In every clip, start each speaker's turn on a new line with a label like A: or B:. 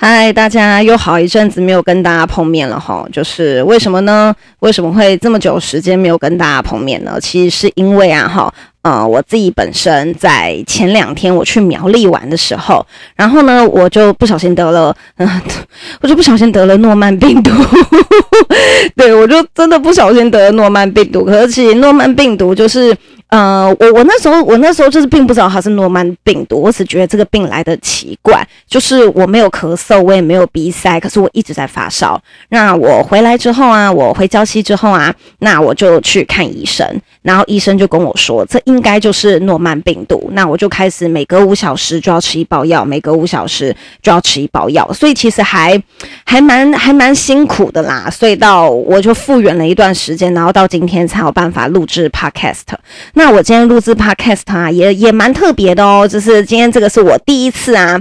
A: 嗨，大家又好一阵子没有跟大家碰面了哈，就是为什么呢？为什么会这么久时间没有跟大家碰面呢？其实是因为啊哈，呃，我自己本身在前两天我去苗栗玩的时候，然后呢，我就不小心得了，嗯、呃，我就不小心得了诺曼病毒，对，我就真的不小心得了诺曼病毒，可是其实诺曼病毒就是。呃，我我那时候我那时候就是并不知道它是诺曼病毒，我只觉得这个病来得奇怪，就是我没有咳嗽，我也没有鼻塞，可是我一直在发烧。那我回来之后啊，我回礁溪之后啊，那我就去看医生，然后医生就跟我说，这应该就是诺曼病毒。那我就开始每隔五小时就要吃一包药，每隔五小时就要吃一包药，所以其实还还蛮还蛮辛苦的啦。所以到我就复原了一段时间，然后到今天才有办法录制 Podcast。那我今天录制 Podcast 啊，也也蛮特别的哦，就是今天这个是我第一次啊。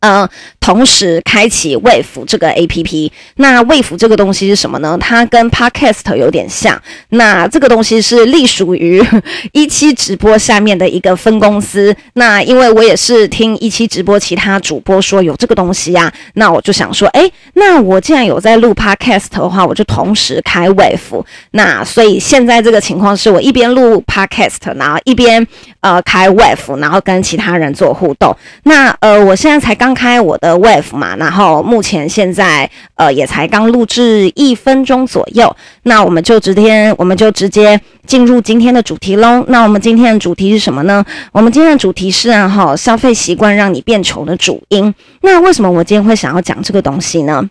A: 呃，同时开启 Wave 这个 APP，那 Wave 这个东西是什么呢？它跟 Podcast 有点像。那这个东西是隶属于 一期直播下面的一个分公司。那因为我也是听一期直播其他主播说有这个东西啊，那我就想说，诶，那我既然有在录 Podcast 的话，我就同时开 Wave。那所以现在这个情况是我一边录 Podcast，然后一边呃开 Wave，然后跟其他人做互动。那呃，我现在才刚。开我的 Wave 嘛，然后目前现在呃也才刚录制一分钟左右，那我们就直接我们就直接进入今天的主题喽。那我们今天的主题是什么呢？我们今天的主题是啊哈，消费习惯让你变穷的主因。那为什么我今天会想要讲这个东西呢？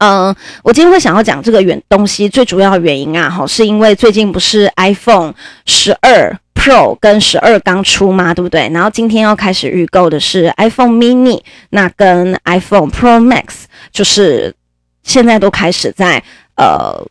A: 嗯、我今天会想要讲这个原东西，最主要的原因啊哈，是因为最近不是 iPhone 十二。Pro 跟十二刚出嘛，对不对？然后今天要开始预购的是 iPhone Mini，那跟 iPhone Pro Max，就是现在都开始在呃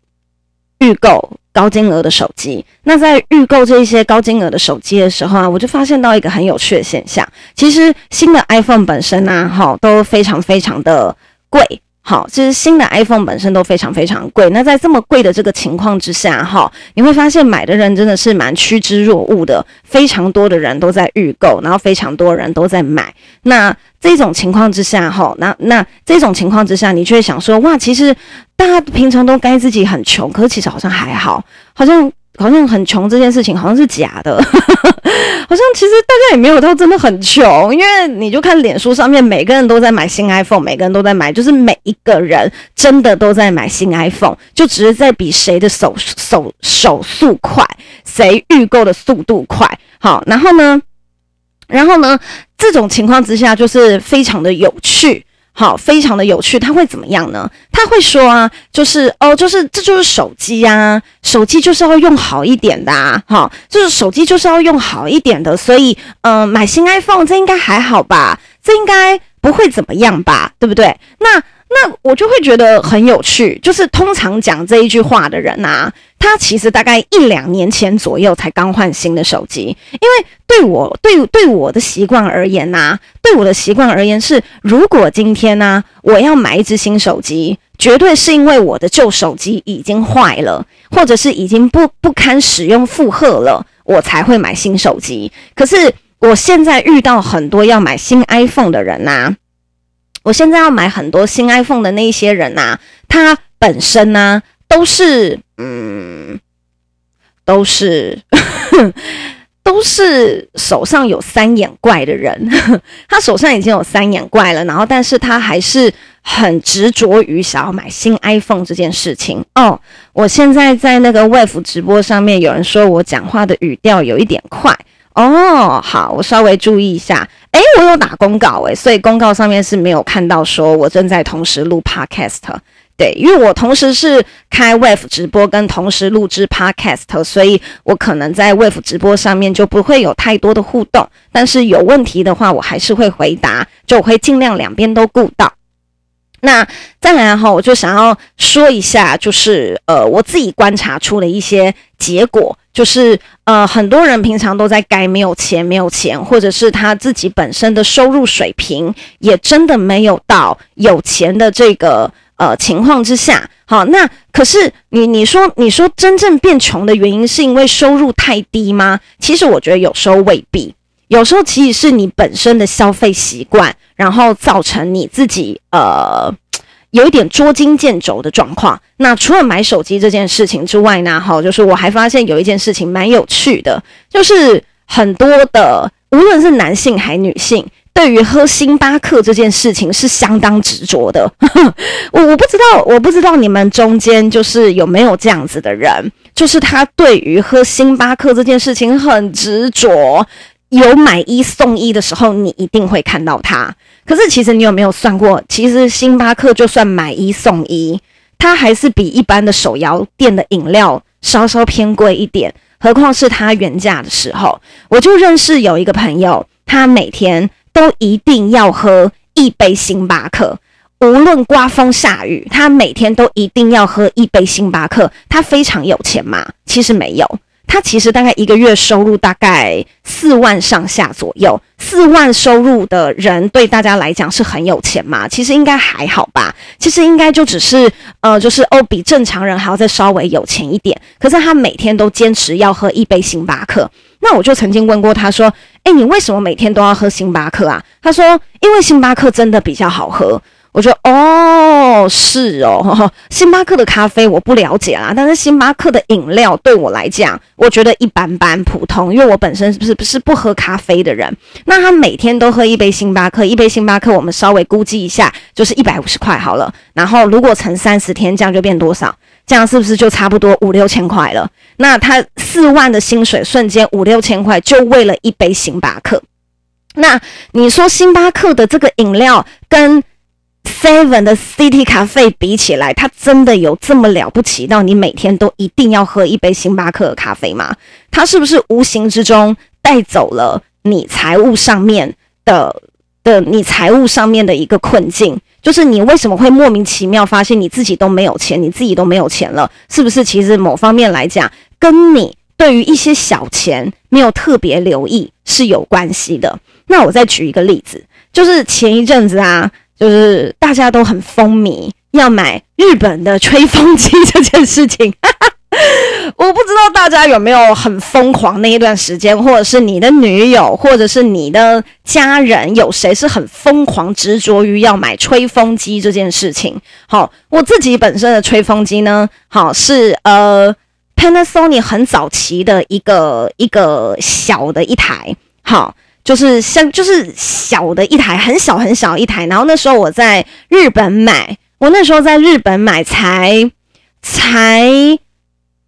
A: 预购高金额的手机。那在预购这些高金额的手机的时候啊，我就发现到一个很有趣的现象，其实新的 iPhone 本身呢、啊，哈都非常非常的贵。好，其实新的 iPhone 本身都非常非常贵。那在这么贵的这个情况之下，哈，你会发现买的人真的是蛮趋之若鹜的，非常多的人都在预购，然后非常多人都在买。那这种情况之下，哈，那那这种情况之下，你就会想说，哇，其实大家平常都该自己很穷，可是其实好像还好，好像。好像很穷这件事情好像是假的，好像其实大家也没有到真的很穷，因为你就看脸书上面每个人都在买新 iPhone，每个人都在买，就是每一个人真的都在买新 iPhone，就只是在比谁的手手手速快，谁预购的速度快。好，然后呢，然后呢，这种情况之下就是非常的有趣。好，非常的有趣。他会怎么样呢？他会说啊，就是哦，就是这就是手机呀，手机就是要用好一点的啊，好，就是手机就是要用好一点的，所以嗯、买新 iPhone 这应该还好吧？这应该不会怎么样吧？对不对？那。那我就会觉得很有趣，就是通常讲这一句话的人啊，他其实大概一两年前左右才刚换新的手机。因为对我对对我的习惯而言呐，对我的习惯而言是，如果今天呢，我要买一支新手机，绝对是因为我的旧手机已经坏了，或者是已经不不堪使用负荷了，我才会买新手机。可是我现在遇到很多要买新 iPhone 的人呐。我现在要买很多新 iPhone 的那一些人呐、啊，他本身呢、都是嗯，都是 都是手上有三眼怪的人，他手上已经有三眼怪了，然后但是他还是很执着于想要买新 iPhone 这件事情哦。我现在在那个 Wave 直播上面有人说我讲话的语调有一点快。哦，好，我稍微注意一下。诶，我有打公告诶，所以公告上面是没有看到说我正在同时录 Podcast。对，因为我同时是开 Wave 直播跟同时录制 Podcast，所以我可能在 Wave 直播上面就不会有太多的互动。但是有问题的话，我还是会回答，就我会尽量两边都顾到。那再来哈，我就想要说一下，就是呃，我自己观察出的一些结果，就是呃，很多人平常都在该没有钱，没有钱，或者是他自己本身的收入水平也真的没有到有钱的这个呃情况之下。好，那可是你你说你说真正变穷的原因是因为收入太低吗？其实我觉得有时候未必。有时候其实是你本身的消费习惯，然后造成你自己呃有一点捉襟见肘的状况。那除了买手机这件事情之外呢，哈，就是我还发现有一件事情蛮有趣的，就是很多的无论是男性还女性，对于喝星巴克这件事情是相当执着的。我我不知道，我不知道你们中间就是有没有这样子的人，就是他对于喝星巴克这件事情很执着。有买一送一的时候，你一定会看到它。可是，其实你有没有算过？其实星巴克就算买一送一，它还是比一般的手摇店的饮料稍稍偏贵一点。何况是它原价的时候，我就认识有一个朋友，他每天都一定要喝一杯星巴克，无论刮风下雨，他每天都一定要喝一杯星巴克。他非常有钱吗？其实没有。他其实大概一个月收入大概四万上下左右，四万收入的人对大家来讲是很有钱吗？其实应该还好吧，其实应该就只是呃，就是哦，比正常人还要再稍微有钱一点。可是他每天都坚持要喝一杯星巴克，那我就曾经问过他说：“诶，你为什么每天都要喝星巴克啊？”他说：“因为星巴克真的比较好喝。”我说哦，哦是哦，星巴克的咖啡我不了解啦，但是星巴克的饮料对我来讲，我觉得一般般普通，因为我本身是不是不是不喝咖啡的人。那他每天都喝一杯星巴克，一杯星巴克我们稍微估计一下，就是一百五十块好了。然后如果乘三十天，这样就变多少？这样是不是就差不多五六千块了？那他四万的薪水瞬间五六千块，就为了一杯星巴克。那你说星巴克的这个饮料跟 Seven 的 City 咖啡比起来，它真的有这么了不起到你每天都一定要喝一杯星巴克的咖啡吗？它是不是无形之中带走了你财务上面的的你财务上面的一个困境？就是你为什么会莫名其妙发现你自己都没有钱，你自己都没有钱了？是不是其实某方面来讲，跟你对于一些小钱没有特别留意是有关系的？那我再举一个例子，就是前一阵子啊。就是大家都很风靡要买日本的吹风机这件事情，我不知道大家有没有很疯狂那一段时间，或者是你的女友，或者是你的家人，有谁是很疯狂执着于要买吹风机这件事情？好，我自己本身的吹风机呢，好是呃 Panasonic 很早期的一个一个小的一台，好。就是像就是小的一台，很小很小一台。然后那时候我在日本买，我那时候在日本买才才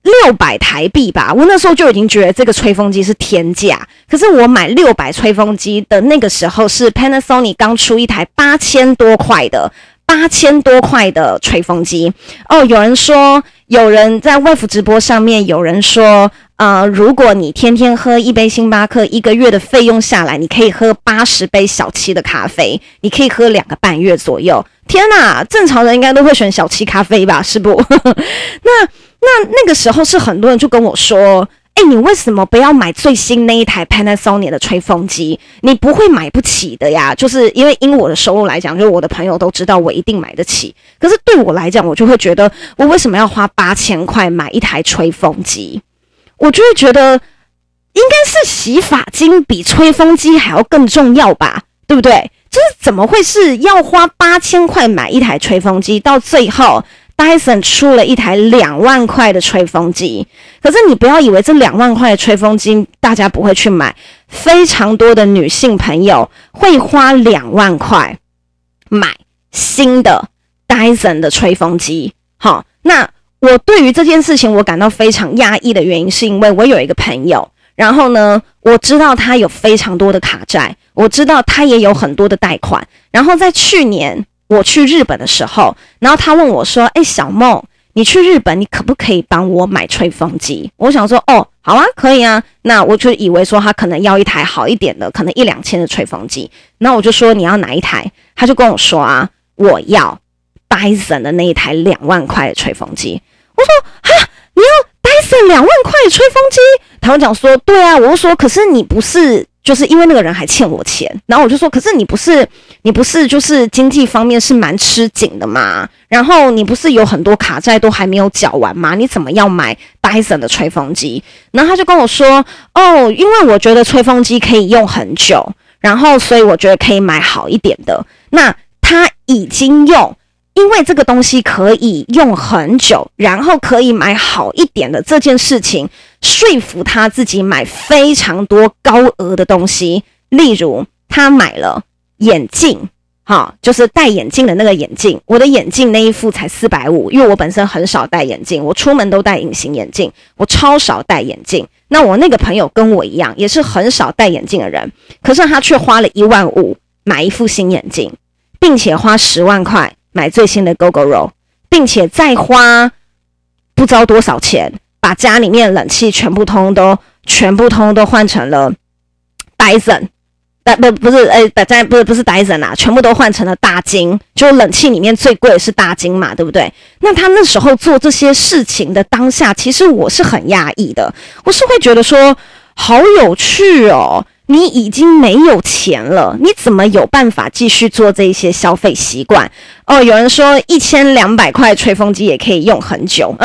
A: 六百台币吧。我那时候就已经觉得这个吹风机是天价。可是我买六百吹风机的那个时候是 Panasonic 刚出一台八千多块的八千多块的吹风机哦。有人说，有人在 Wave 直播上面有人说。呃，如果你天天喝一杯星巴克，一个月的费用下来，你可以喝八十杯小七的咖啡，你可以喝两个半月左右。天哪，正常人应该都会选小七咖啡吧？是不？那那那个时候是很多人就跟我说，哎，你为什么不要买最新那一台 Panasonic 的吹风机？你不会买不起的呀。就是因为因我的收入来讲，就是我的朋友都知道我一定买得起。可是对我来讲，我就会觉得，我为什么要花八千块买一台吹风机？我就会觉得，应该是洗发精比吹风机还要更重要吧，对不对？就是怎么会是要花八千块买一台吹风机，到最后 Dyson 出了一台两万块的吹风机？可是你不要以为这两万块的吹风机大家不会去买，非常多的女性朋友会花两万块买新的 Dyson 的吹风机。好，那。我对于这件事情，我感到非常压抑的原因，是因为我有一个朋友，然后呢，我知道他有非常多的卡债，我知道他也有很多的贷款。然后在去年我去日本的时候，然后他问我说：“哎，小梦，你去日本，你可不可以帮我买吹风机？”我想说：“哦，好啊，可以啊。”那我就以为说他可能要一台好一点的，可能一两千的吹风机。那我就说：“你要哪一台？”他就跟我说：“啊，我要 Dyson 的那一台两万块的吹风机。我说哈，你要 Dyson 两万块吹风机？他们讲说对啊，我就说可是你不是。就是因为那个人还欠我钱，然后我就说，可是你不是你不是就是经济方面是蛮吃紧的嘛？然后你不是有很多卡债都还没有缴完吗？你怎么要买 Dyson 的吹风机？然后他就跟我说，哦，因为我觉得吹风机可以用很久，然后所以我觉得可以买好一点的。那他已经用。因为这个东西可以用很久，然后可以买好一点的这件事情，说服他自己买非常多高额的东西。例如，他买了眼镜，哈，就是戴眼镜的那个眼镜。我的眼镜那一副才四百五，因为我本身很少戴眼镜，我出门都戴隐形眼镜，我超少戴眼镜。那我那个朋友跟我一样，也是很少戴眼镜的人，可是他却花了一万五买一副新眼镜，并且花十万块。买最新的 Gogoro，并且再花不知道多少钱，把家里面冷气全部通都全部通都换成了 Dyson，但不不是哎，大家不是不是 Dyson 啊，全部都换成了大金，就冷气里面最贵的是大金嘛，对不对？那他那时候做这些事情的当下，其实我是很讶异的，我是会觉得说好有趣哦。你已经没有钱了，你怎么有办法继续做这些消费习惯？哦，有人说一千两百块吹风机也可以用很久，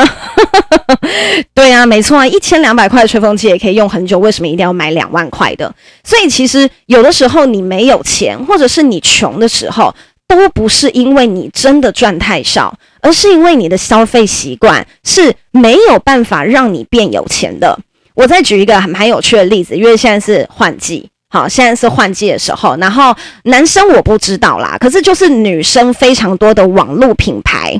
A: 对啊，没错啊，一千两百块吹风机也可以用很久，为什么一定要买两万块的？所以其实有的时候你没有钱，或者是你穷的时候，都不是因为你真的赚太少，而是因为你的消费习惯是没有办法让你变有钱的。我再举一个很蛮有趣的例子，因为现在是换季，好，现在是换季的时候。然后男生我不知道啦，可是就是女生非常多的网络品牌，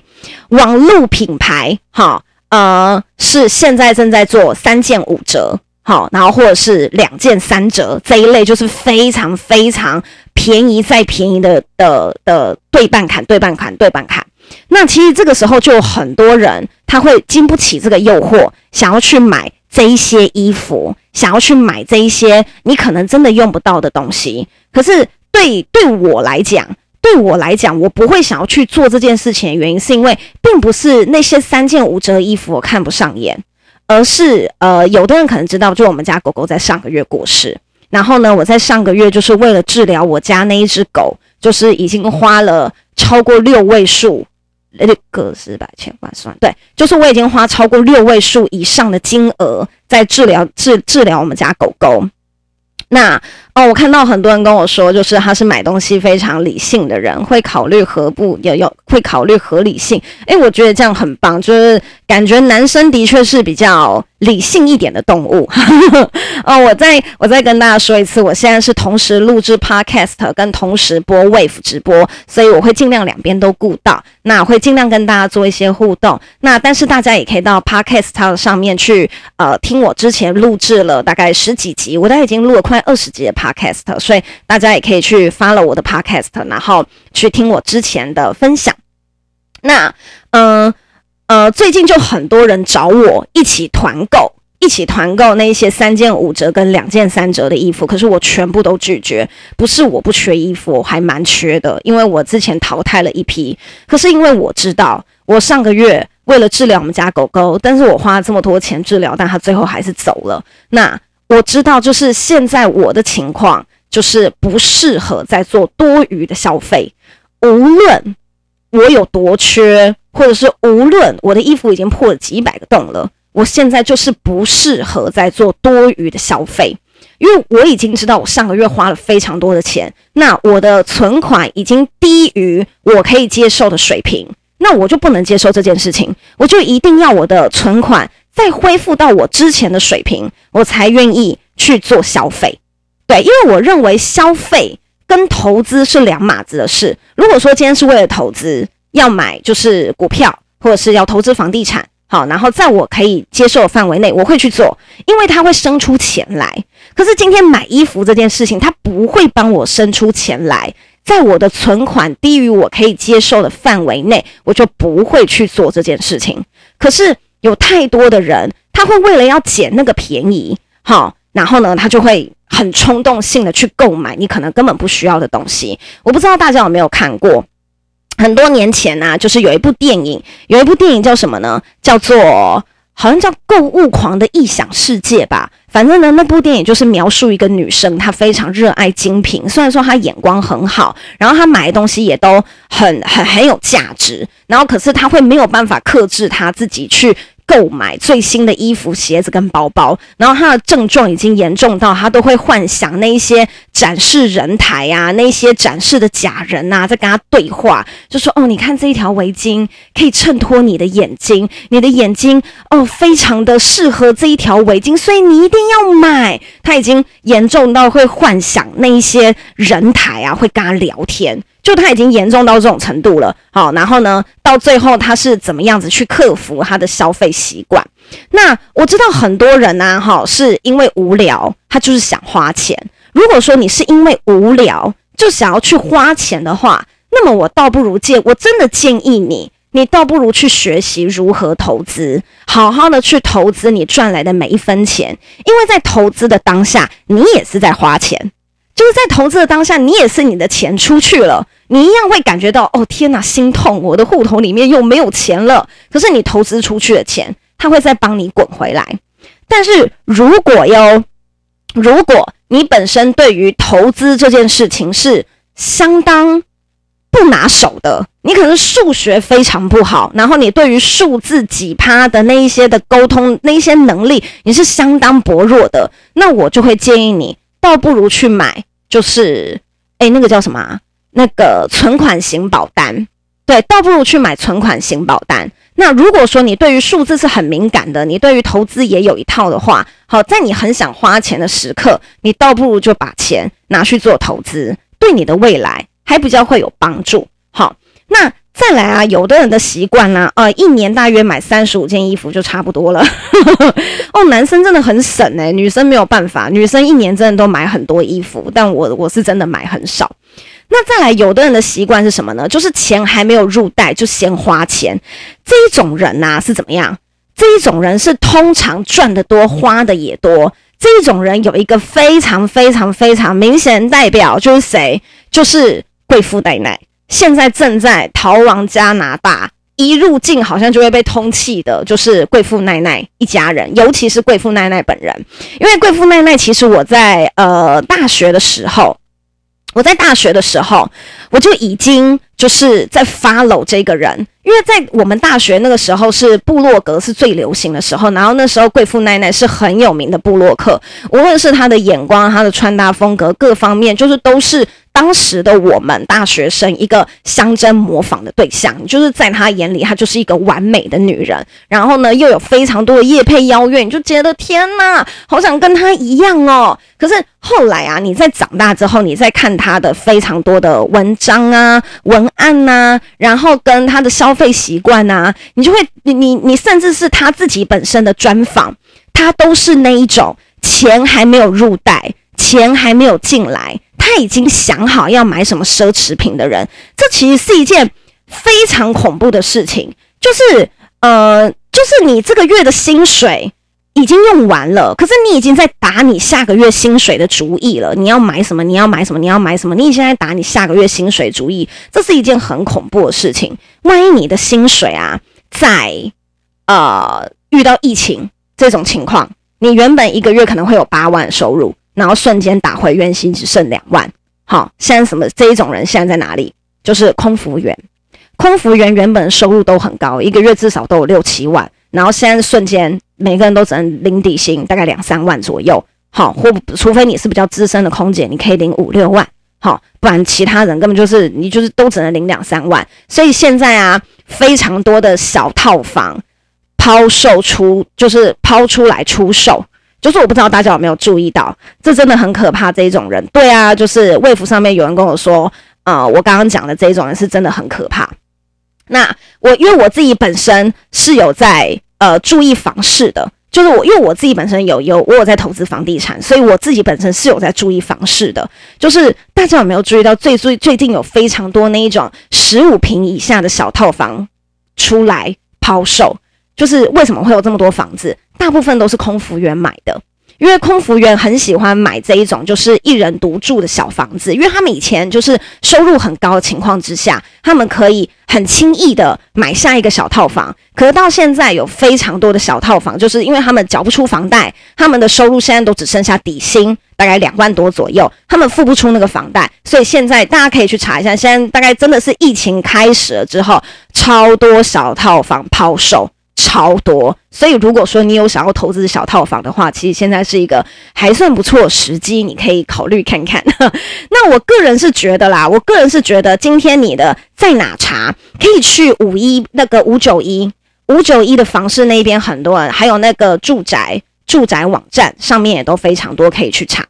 A: 网络品牌，好，呃，是现在正在做三件五折，好，然后或者是两件三折这一类，就是非常非常便宜再便宜的的的对半砍、对半砍、对半砍。那其实这个时候就有很多人他会经不起这个诱惑，想要去买。这一些衣服，想要去买这一些你可能真的用不到的东西，可是对对我来讲，对我来讲，我不会想要去做这件事情的原因，是因为并不是那些三件五折的衣服我看不上眼，而是呃，有的人可能知道，就我们家狗狗在上个月过世，然后呢，我在上个月就是为了治疗我家那一只狗，就是已经花了超过六位数。六个十百千万算对，就是我已经花超过六位数以上的金额在治疗治治疗我们家狗狗。那哦，我看到很多人跟我说，就是他是买东西非常理性的人，会考虑何不有有会考虑合理性。诶，我觉得这样很棒，就是感觉男生的确是比较理性一点的动物。哦，我再我再跟大家说一次，我现在是同时录制 Podcast 跟同时播 Wave 直播，所以我会尽量两边都顾到。那会尽量跟大家做一些互动。那但是大家也可以到 Podcast 上面去呃听我之前录制了大概十几集，我大概已经录了快二十集的 Podcast，所以大家也可以去 follow 我的 Podcast，然后去听我之前的分享。那嗯呃，最近就很多人找我一起团购。一起团购那些三件五折跟两件三折的衣服，可是我全部都拒绝。不是我不缺衣服，我还蛮缺的，因为我之前淘汰了一批。可是因为我知道，我上个月为了治疗我们家狗狗，但是我花了这么多钱治疗，但它最后还是走了。那我知道，就是现在我的情况就是不适合再做多余的消费。无论我有多缺，或者是无论我的衣服已经破了几百个洞了。我现在就是不适合再做多余的消费，因为我已经知道我上个月花了非常多的钱，那我的存款已经低于我可以接受的水平，那我就不能接受这件事情，我就一定要我的存款再恢复到我之前的水平，我才愿意去做消费。对，因为我认为消费跟投资是两码子的事。如果说今天是为了投资，要买就是股票，或者是要投资房地产。好，然后在我可以接受的范围内，我会去做，因为它会生出钱来。可是今天买衣服这件事情，它不会帮我生出钱来。在我的存款低于我可以接受的范围内，我就不会去做这件事情。可是有太多的人，他会为了要捡那个便宜，好，然后呢，他就会很冲动性的去购买你可能根本不需要的东西。我不知道大家有没有看过。很多年前啊，就是有一部电影，有一部电影叫什么呢？叫做好像叫《购物狂的异想世界》吧。反正呢，那部电影就是描述一个女生，她非常热爱精品，虽然说她眼光很好，然后她买的东西也都很很很有价值，然后可是她会没有办法克制她自己去。购买最新的衣服、鞋子跟包包，然后他的症状已经严重到他都会幻想那一些展示人台啊，那一些展示的假人呐、啊，在跟他对话，就说：“哦，你看这一条围巾可以衬托你的眼睛，你的眼睛哦，非常的适合这一条围巾，所以你一定要买。”他已经严重到会幻想那一些人台啊，会跟他聊天。就他已经严重到这种程度了，好，然后呢，到最后他是怎么样子去克服他的消费习惯？那我知道很多人呢，哈，是因为无聊，他就是想花钱。如果说你是因为无聊就想要去花钱的话，那么我倒不如建，我真的建议你，你倒不如去学习如何投资，好好的去投资你赚来的每一分钱，因为在投资的当下，你也是在花钱。就是在投资的当下，你也是你的钱出去了，你一样会感觉到哦天哪，心痛！我的户头里面又没有钱了。可是你投资出去的钱，它会再帮你滚回来。但是如果哟，如果你本身对于投资这件事情是相当不拿手的，你可能数学非常不好，然后你对于数字几趴的那一些的沟通那一些能力，你是相当薄弱的，那我就会建议你。倒不如去买，就是，哎，那个叫什么？那个存款型保单，对，倒不如去买存款型保单。那如果说你对于数字是很敏感的，你对于投资也有一套的话，好，在你很想花钱的时刻，你倒不如就把钱拿去做投资，对你的未来还比较会有帮助。好，那。再来啊，有的人的习惯呢，呃，一年大约买三十五件衣服就差不多了。哦，男生真的很省诶，女生没有办法，女生一年真的都买很多衣服，但我我是真的买很少。那再来，有的人的习惯是什么呢？就是钱还没有入袋就先花钱。这一种人呐，是怎么样？这一种人是通常赚得多，花的也多。这一种人有一个非常非常非常明显代表，就是谁？就是贵妇奶奶。现在正在逃亡加拿大，一入境好像就会被通缉的，就是贵妇奈奈一家人，尤其是贵妇奈奈本人。因为贵妇奈奈，其实我在呃大学的时候，我在大学的时候，我就已经就是在 follow 这个人，因为在我们大学那个时候是部落格是最流行的时候，然后那时候贵妇奈奈是很有名的部落客，无论是他的眼光、他的穿搭风格各方面，就是都是。当时的我们大学生一个相争模仿的对象，就是在他眼里，她就是一个完美的女人。然后呢，又有非常多的夜配邀约，你就觉得天哪，好想跟她一样哦。可是后来啊，你在长大之后，你再看她的非常多的文章啊、文案呐、然后跟她的消费习惯啊，你就会，你你你，甚至是她自己本身的专访，她都是那一种钱还没有入袋，钱还没有进来。已经想好要买什么奢侈品的人，这其实是一件非常恐怖的事情。就是，呃，就是你这个月的薪水已经用完了，可是你已经在打你下个月薪水的主意了。你要买什么？你要买什么？你要买什么？你已经在打你下个月薪水主意，这是一件很恐怖的事情。万一你的薪水啊，在呃遇到疫情这种情况，你原本一个月可能会有八万收入。然后瞬间打回原形，只剩两万。好，现在什么这一种人现在在哪里？就是空服员。空服员原本收入都很高，一个月至少都有六七万。然后现在瞬间每个人都只能领底薪，大概两三万左右。好，或除非你是比较资深的空姐，你可以领五六万。好，不然其他人根本就是你就是都只能领两三万。所以现在啊，非常多的小套房抛售出，就是抛出来出售。就是我不知道大家有没有注意到，这真的很可怕。这一种人，对啊，就是卫福上面有人跟我说，呃，我刚刚讲的这一种人是真的很可怕。那我因为我自己本身是有在呃注意房市的，就是我因为我自己本身有有我有在投资房地产，所以我自己本身是有在注意房市的。就是大家有没有注意到最最最近有非常多那一种十五平以下的小套房出来抛售？就是为什么会有这么多房子？大部分都是空服员买的，因为空服员很喜欢买这一种就是一人独住的小房子，因为他们以前就是收入很高的情况之下，他们可以很轻易的买下一个小套房。可是到现在有非常多的小套房，就是因为他们缴不出房贷，他们的收入现在都只剩下底薪，大概两万多左右，他们付不出那个房贷，所以现在大家可以去查一下，现在大概真的是疫情开始了之后，超多小套房抛售。超多，所以如果说你有想要投资小套房的话，其实现在是一个还算不错时机，你可以考虑看看。那我个人是觉得啦，我个人是觉得今天你的在哪查，可以去五一那个五九一五九一的房市那边很多人，还有那个住宅住宅网站上面也都非常多可以去查。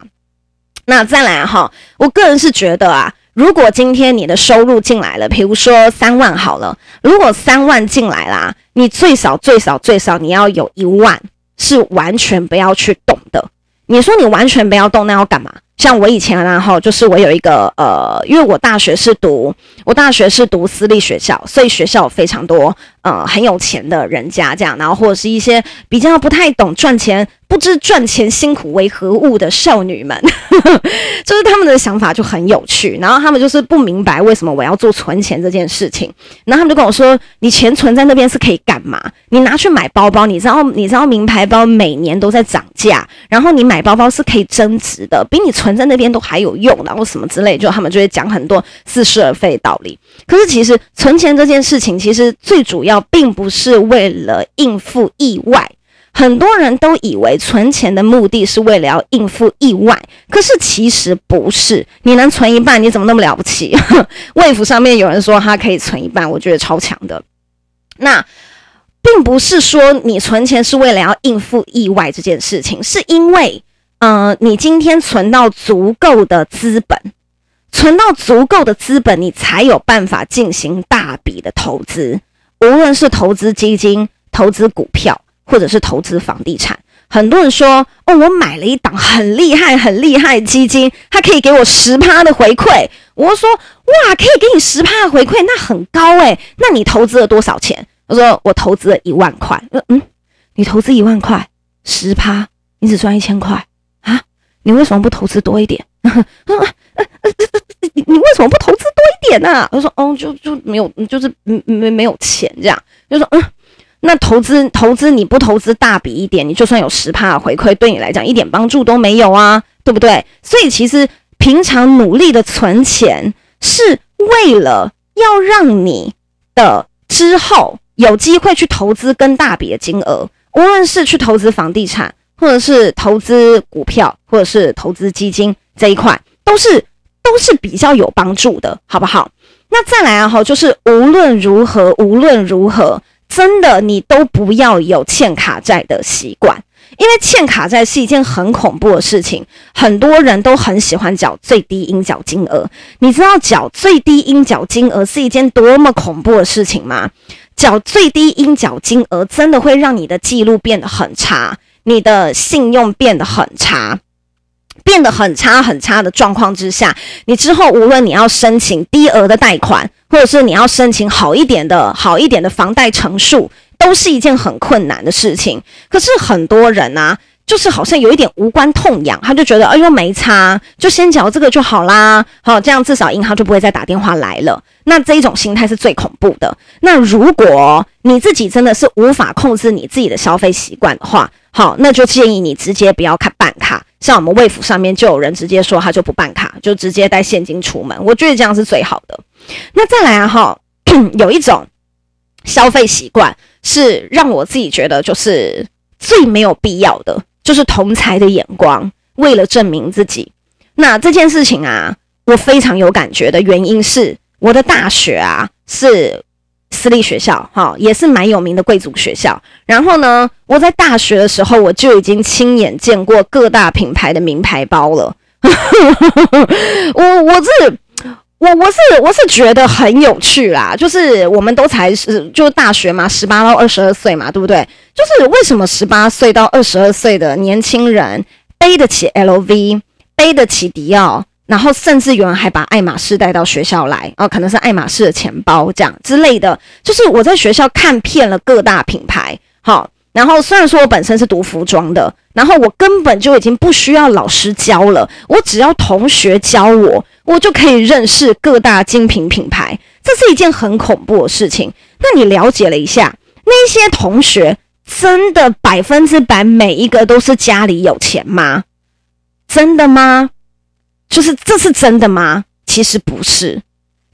A: 那再来哈，我个人是觉得啊。如果今天你的收入进来了，比如说三万好了，如果三万进来啦，你最少最少最少你要有一万是完全不要去动的。你说你完全不要动，那要干嘛？像我以前然后就是我有一个呃，因为我大学是读我大学是读私立学校，所以学校有非常多呃很有钱的人家这样，然后或者是一些比较不太懂赚钱。不知赚钱辛苦为何物的少女们，就是他们的想法就很有趣。然后他们就是不明白为什么我要做存钱这件事情。然后他们就跟我说：“你钱存在那边是可以干嘛？你拿去买包包，你知道？你知道名牌包每年都在涨价，然后你买包包是可以增值的，比你存在那边都还有用，然后什么之类。就他们就会讲很多似是而非的道理。可是其实存钱这件事情，其实最主要并不是为了应付意外。”很多人都以为存钱的目的是为了要应付意外，可是其实不是。你能存一半，你怎么那么了不起？Wave 上面有人说他可以存一半，我觉得超强的。那并不是说你存钱是为了要应付意外这件事情，是因为，呃，你今天存到足够的资本，存到足够的资本，你才有办法进行大笔的投资，无论是投资基金、投资股票。或者是投资房地产，很多人说哦，我买了一档很厉害、很厉害的基金，它可以给我十趴的回馈。我说哇，可以给你十趴的回馈，那很高诶。那你投资了多少钱？我说我投资了一万块。嗯，你投资一万块，十趴，你只赚一千块啊？你为什么不投资多一点？你你为什么不投资多一点呢？啊？我说哦，就就没有，就是没没没有钱这样。就说嗯。那投资投资你不投资大笔一点，你就算有十趴的回馈，对你来讲一点帮助都没有啊，对不对？所以其实平常努力的存钱，是为了要让你的之后有机会去投资更大笔的金额，无论是去投资房地产，或者是投资股票，或者是投资基金这一块，都是都是比较有帮助的，好不好？那再来啊，哈，就是无论如何，无论如何。真的，你都不要有欠卡债的习惯，因为欠卡债是一件很恐怖的事情。很多人都很喜欢缴最低应缴金额，你知道缴最低应缴金额是一件多么恐怖的事情吗？缴最低应缴金额真的会让你的记录变得很差，你的信用变得很差。变得很差很差的状况之下，你之后无论你要申请低额的贷款，或者是你要申请好一点的好一点的房贷成数，都是一件很困难的事情。可是很多人啊，就是好像有一点无关痛痒，他就觉得哎呦没差，就先缴这个就好啦，好，这样至少银行就不会再打电话来了。那这一种心态是最恐怖的。那如果你自己真的是无法控制你自己的消费习惯的话，好，那就建议你直接不要看办卡。像我们卫府上面就有人直接说他就不办卡，就直接带现金出门。我觉得这样是最好的。那再来啊哈，有一种消费习惯是让我自己觉得就是最没有必要的，就是同财的眼光，为了证明自己。那这件事情啊，我非常有感觉的原因是我的大学啊是。私立学校哈，也是蛮有名的贵族学校。然后呢，我在大学的时候，我就已经亲眼见过各大品牌的名牌包了。我我是我我是我是觉得很有趣啦，就是我们都才是就大学嘛，十八到二十二岁嘛，对不对？就是为什么十八岁到二十二岁的年轻人背得起 LV，背得起迪奥？然后甚至有人还把爱马仕带到学校来，哦，可能是爱马仕的钱包这样之类的。就是我在学校看遍了各大品牌，好，然后虽然说我本身是读服装的，然后我根本就已经不需要老师教了，我只要同学教我，我就可以认识各大精品品牌。这是一件很恐怖的事情。那你了解了一下，那些同学真的百分之百每一个都是家里有钱吗？真的吗？就是这是真的吗？其实不是，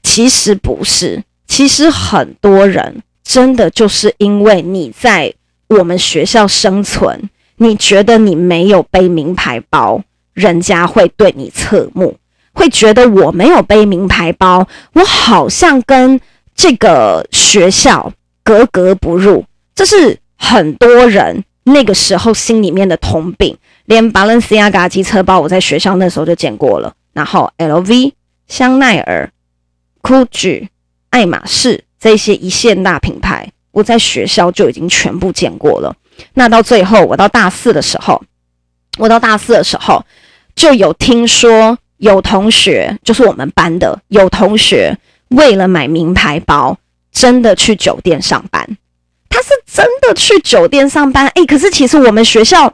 A: 其实不是，其实很多人真的就是因为你在我们学校生存，你觉得你没有背名牌包，人家会对你侧目，会觉得我没有背名牌包，我好像跟这个学校格格不入。这是很多人那个时候心里面的通病。连 Balenciaga 机车包，我在学校那时候就见过了。然后 LV、香奈儿、GUCCI、爱马仕这些一线大品牌，我在学校就已经全部见过了。那到最后，我到大四的时候，我到大四的时候，就有听说有同学，就是我们班的有同学，为了买名牌包，真的去酒店上班。他是真的去酒店上班，诶，可是其实我们学校。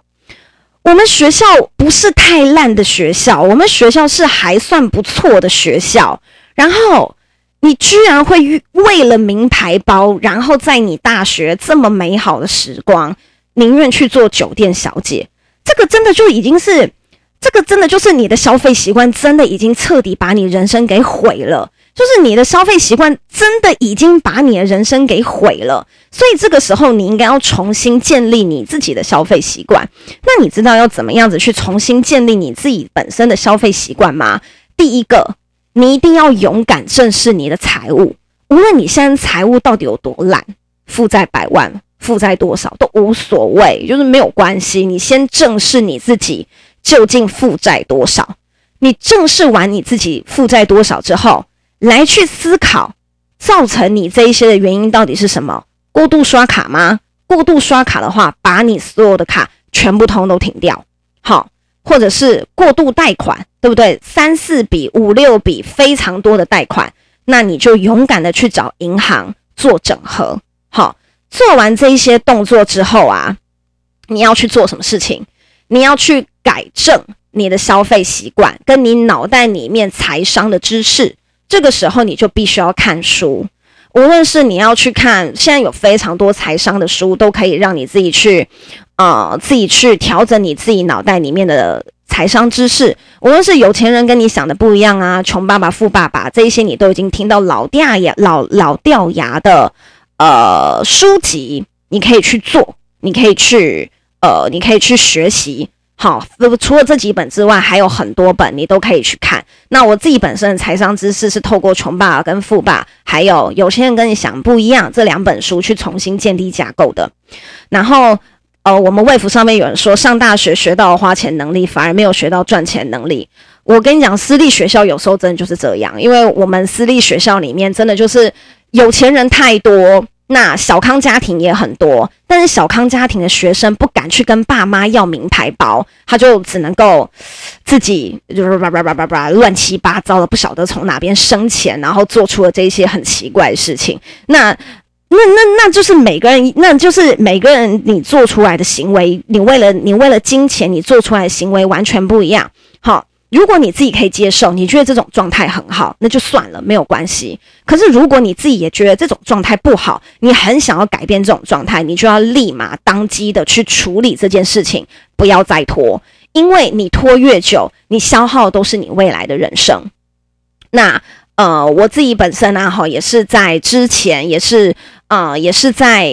A: 我们学校不是太烂的学校，我们学校是还算不错的学校。然后你居然会为了名牌包，然后在你大学这么美好的时光，宁愿去做酒店小姐，这个真的就已经是，这个真的就是你的消费习惯，真的已经彻底把你人生给毁了。就是你的消费习惯真的已经把你的人生给毁了，所以这个时候你应该要重新建立你自己的消费习惯。那你知道要怎么样子去重新建立你自己本身的消费习惯吗？第一个，你一定要勇敢正视你的财务，无论你现在财务到底有多烂，负债百万、负债多少都无所谓，就是没有关系。你先正视你自己究竟负债多少，你正视完你自己负债多少之后。来去思考，造成你这一些的原因到底是什么？过度刷卡吗？过度刷卡的话，把你所有的卡全部通都停掉。好，或者是过度贷款，对不对？三四笔、五六笔，非常多的贷款，那你就勇敢的去找银行做整合。好，做完这一些动作之后啊，你要去做什么事情？你要去改正你的消费习惯，跟你脑袋里面财商的知识。这个时候你就必须要看书，无论是你要去看，现在有非常多财商的书，都可以让你自己去，呃，自己去调整你自己脑袋里面的财商知识。无论是有钱人跟你想的不一样啊，穷爸爸富爸爸这一些，你都已经听到老掉牙、老老掉牙的呃书籍，你可以去做，你可以去呃，你可以去学习。好，除了这几本之外，还有很多本你都可以去看。那我自己本身的财商知识是透过《穷爸跟富爸》，还有有钱人跟你想不一样这两本书去重新建立架构的。然后，呃，我们卫福上面有人说，上大学学到花钱能力，反而没有学到赚钱能力。我跟你讲，私立学校有时候真的就是这样，因为我们私立学校里面真的就是有钱人太多。那小康家庭也很多，但是小康家庭的学生不敢去跟爸妈要名牌包，他就只能够自己就是叭叭叭叭叭乱七八糟的，不晓得从哪边生钱，然后做出了这些很奇怪的事情。那那那那就是每个人，那就是每个人你做出来的行为，你为了你为了金钱，你做出来的行为完全不一样。好。如果你自己可以接受，你觉得这种状态很好，那就算了，没有关系。可是如果你自己也觉得这种状态不好，你很想要改变这种状态，你就要立马当机的去处理这件事情，不要再拖，因为你拖越久，你消耗都是你未来的人生。那呃，我自己本身呢，哈，也是在之前，也是呃，也是在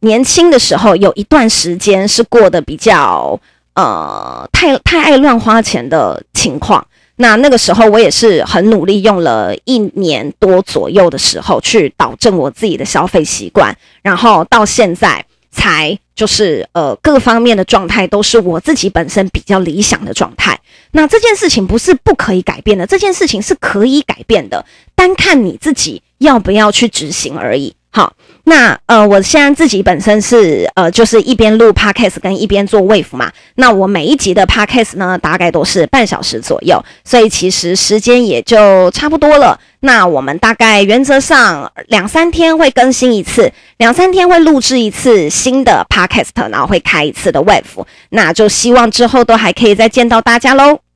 A: 年轻的时候，有一段时间是过得比较。呃，太太爱乱花钱的情况，那那个时候我也是很努力，用了一年多左右的时候去导正我自己的消费习惯，然后到现在才就是呃各方面的状态都是我自己本身比较理想的状态。那这件事情不是不可以改变的，这件事情是可以改变的，单看你自己要不要去执行而已。好，那呃，我现在自己本身是呃，就是一边录 podcast 跟一边做 Wave 嘛。那我每一集的 podcast 呢，大概都是半小时左右，所以其实时间也就差不多了。那我们大概原则上两三天会更新一次，两三天会录制一次新的 podcast，然后会开一次的 Wave。那就希望之后都还可以再见到大家喽。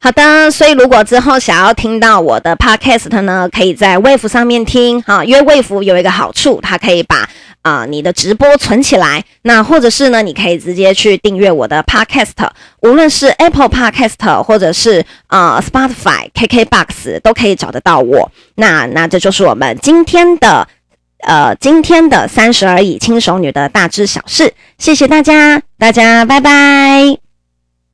A: 好的，所以如果之后想要听到我的 podcast 呢，可以在 Wave 上面听哈，因为 Wave 有一个好处，它可以把啊、你的直播存起来。那或者是呢，你可以直接去订阅我的 podcast，无论是 Apple Podcast 或者是啊、Spotify、KKBox 都可以找得到我。那那这就是我们今天的呃今天的三十而已轻熟女的大致小事，谢谢大家，大家拜拜。